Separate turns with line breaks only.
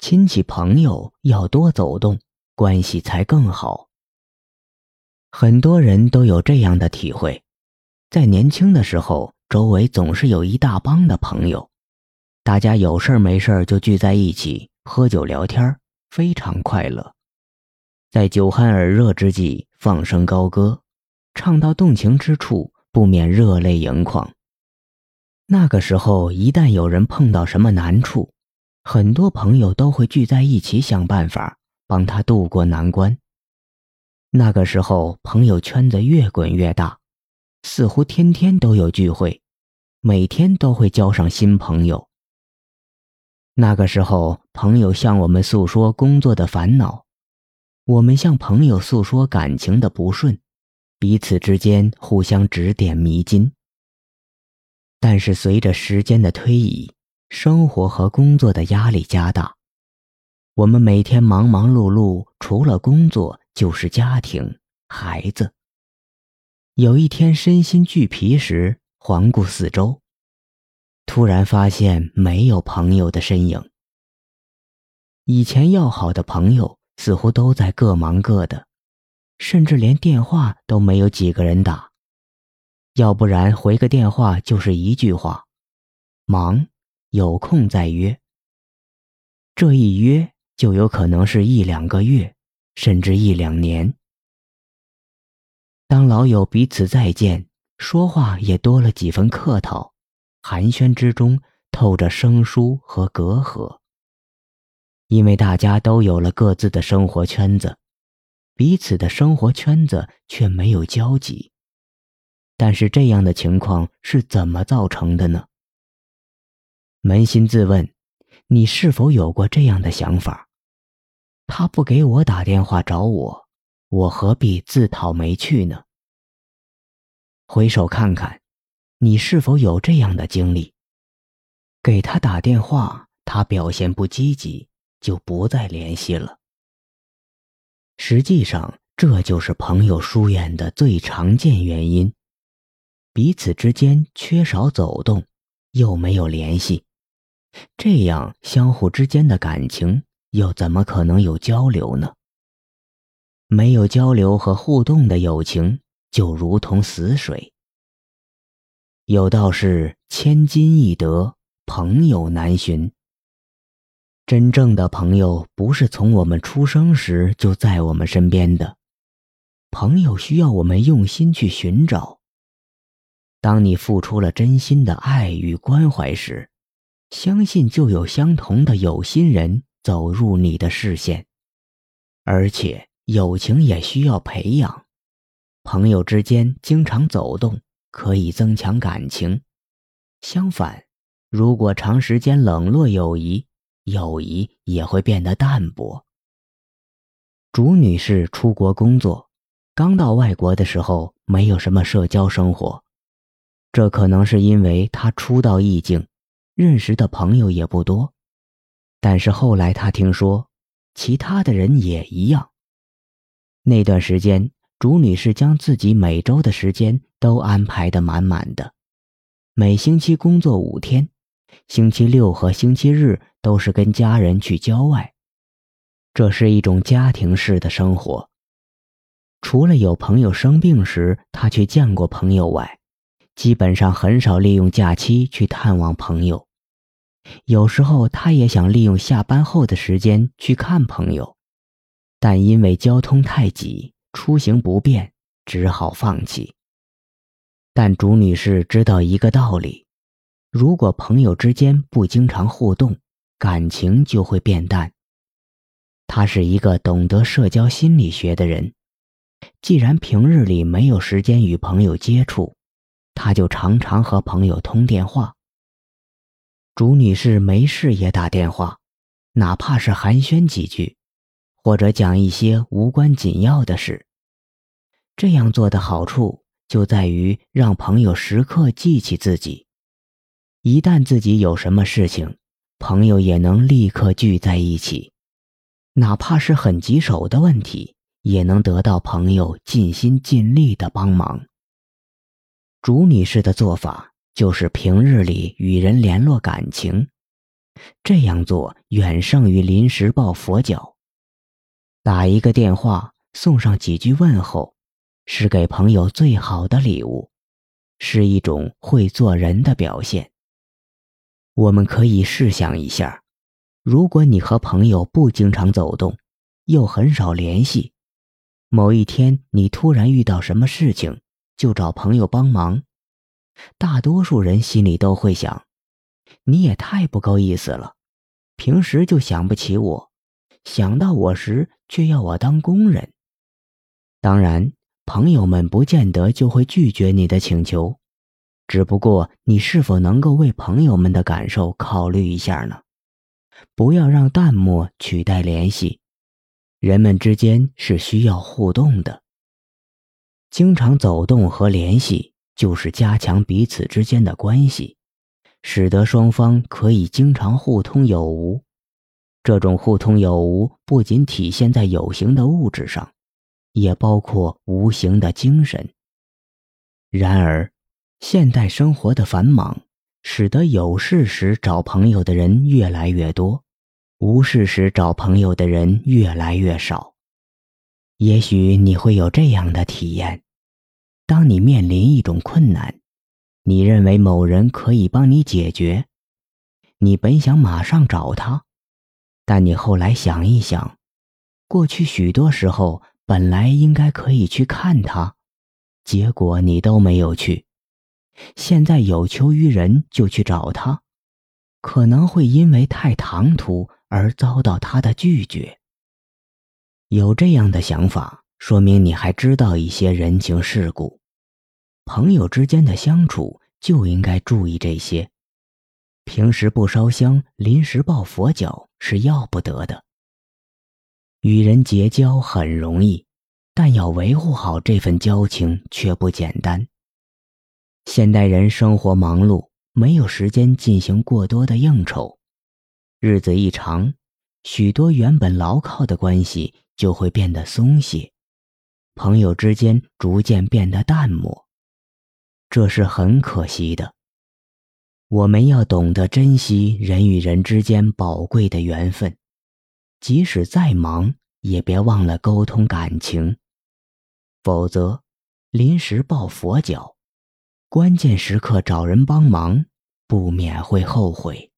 亲戚朋友要多走动，关系才更好。很多人都有这样的体会，在年轻的时候，周围总是有一大帮的朋友，大家有事儿没事儿就聚在一起喝酒聊天，非常快乐。在酒酣耳热之际，放声高歌，唱到动情之处，不免热泪盈眶。那个时候，一旦有人碰到什么难处，很多朋友都会聚在一起想办法帮他渡过难关。那个时候，朋友圈子越滚越大，似乎天天都有聚会，每天都会交上新朋友。那个时候，朋友向我们诉说工作的烦恼，我们向朋友诉说感情的不顺，彼此之间互相指点迷津。但是，随着时间的推移，生活和工作的压力加大，我们每天忙忙碌碌，除了工作就是家庭、孩子。有一天身心俱疲时，环顾四周，突然发现没有朋友的身影。以前要好的朋友似乎都在各忙各的，甚至连电话都没有几个人打，要不然回个电话就是一句话：“忙。”有空再约。这一约就有可能是一两个月，甚至一两年。当老友彼此再见，说话也多了几分客套，寒暄之中透着生疏和隔阂。因为大家都有了各自的生活圈子，彼此的生活圈子却没有交集。但是这样的情况是怎么造成的呢？扪心自问，你是否有过这样的想法？他不给我打电话找我，我何必自讨没趣呢？回首看看，你是否有这样的经历？给他打电话，他表现不积极，就不再联系了。实际上，这就是朋友疏远的最常见原因：彼此之间缺少走动，又没有联系。这样，相互之间的感情又怎么可能有交流呢？没有交流和互动的友情，就如同死水。有道是“千金易得，朋友难寻”。真正的朋友不是从我们出生时就在我们身边的，朋友需要我们用心去寻找。当你付出了真心的爱与关怀时，相信就有相同的有心人走入你的视线，而且友情也需要培养。朋友之间经常走动，可以增强感情；相反，如果长时间冷落友谊，友谊也会变得淡薄。朱女士出国工作，刚到外国的时候没有什么社交生活，这可能是因为她初到异境。认识的朋友也不多，但是后来他听说，其他的人也一样。那段时间，朱女士将自己每周的时间都安排得满满的，每星期工作五天，星期六和星期日都是跟家人去郊外。这是一种家庭式的生活。除了有朋友生病时，她去见过朋友外，基本上很少利用假期去探望朋友。有时候，他也想利用下班后的时间去看朋友，但因为交通太挤，出行不便，只好放弃。但朱女士知道一个道理：如果朋友之间不经常互动，感情就会变淡。她是一个懂得社交心理学的人，既然平日里没有时间与朋友接触，她就常常和朋友通电话。朱女士没事也打电话，哪怕是寒暄几句，或者讲一些无关紧要的事。这样做的好处就在于让朋友时刻记起自己，一旦自己有什么事情，朋友也能立刻聚在一起，哪怕是很棘手的问题，也能得到朋友尽心尽力的帮忙。朱女士的做法。就是平日里与人联络感情，这样做远胜于临时抱佛脚。打一个电话，送上几句问候，是给朋友最好的礼物，是一种会做人的表现。我们可以试想一下，如果你和朋友不经常走动，又很少联系，某一天你突然遇到什么事情，就找朋友帮忙，大多数人心里都会想：你也太不够意思了，平时就想不起我，想到我时却要我当工人。当然，朋友们不见得就会拒绝你的请求。只不过，你是否能够为朋友们的感受考虑一下呢？不要让淡漠取代联系，人们之间是需要互动的。经常走动和联系，就是加强彼此之间的关系，使得双方可以经常互通有无。这种互通有无不仅体现在有形的物质上，也包括无形的精神。然而，现代生活的繁忙，使得有事时找朋友的人越来越多，无事时找朋友的人越来越少。也许你会有这样的体验：当你面临一种困难，你认为某人可以帮你解决，你本想马上找他，但你后来想一想，过去许多时候本来应该可以去看他，结果你都没有去。现在有求于人就去找他，可能会因为太唐突而遭到他的拒绝。有这样的想法，说明你还知道一些人情世故。朋友之间的相处就应该注意这些。平时不烧香，临时抱佛脚是要不得的。与人结交很容易，但要维护好这份交情却不简单。现代人生活忙碌，没有时间进行过多的应酬，日子一长，许多原本牢靠的关系就会变得松懈，朋友之间逐渐变得淡漠，这是很可惜的。我们要懂得珍惜人与人之间宝贵的缘分，即使再忙，也别忘了沟通感情，否则，临时抱佛脚。关键时刻找人帮忙，不免会后悔。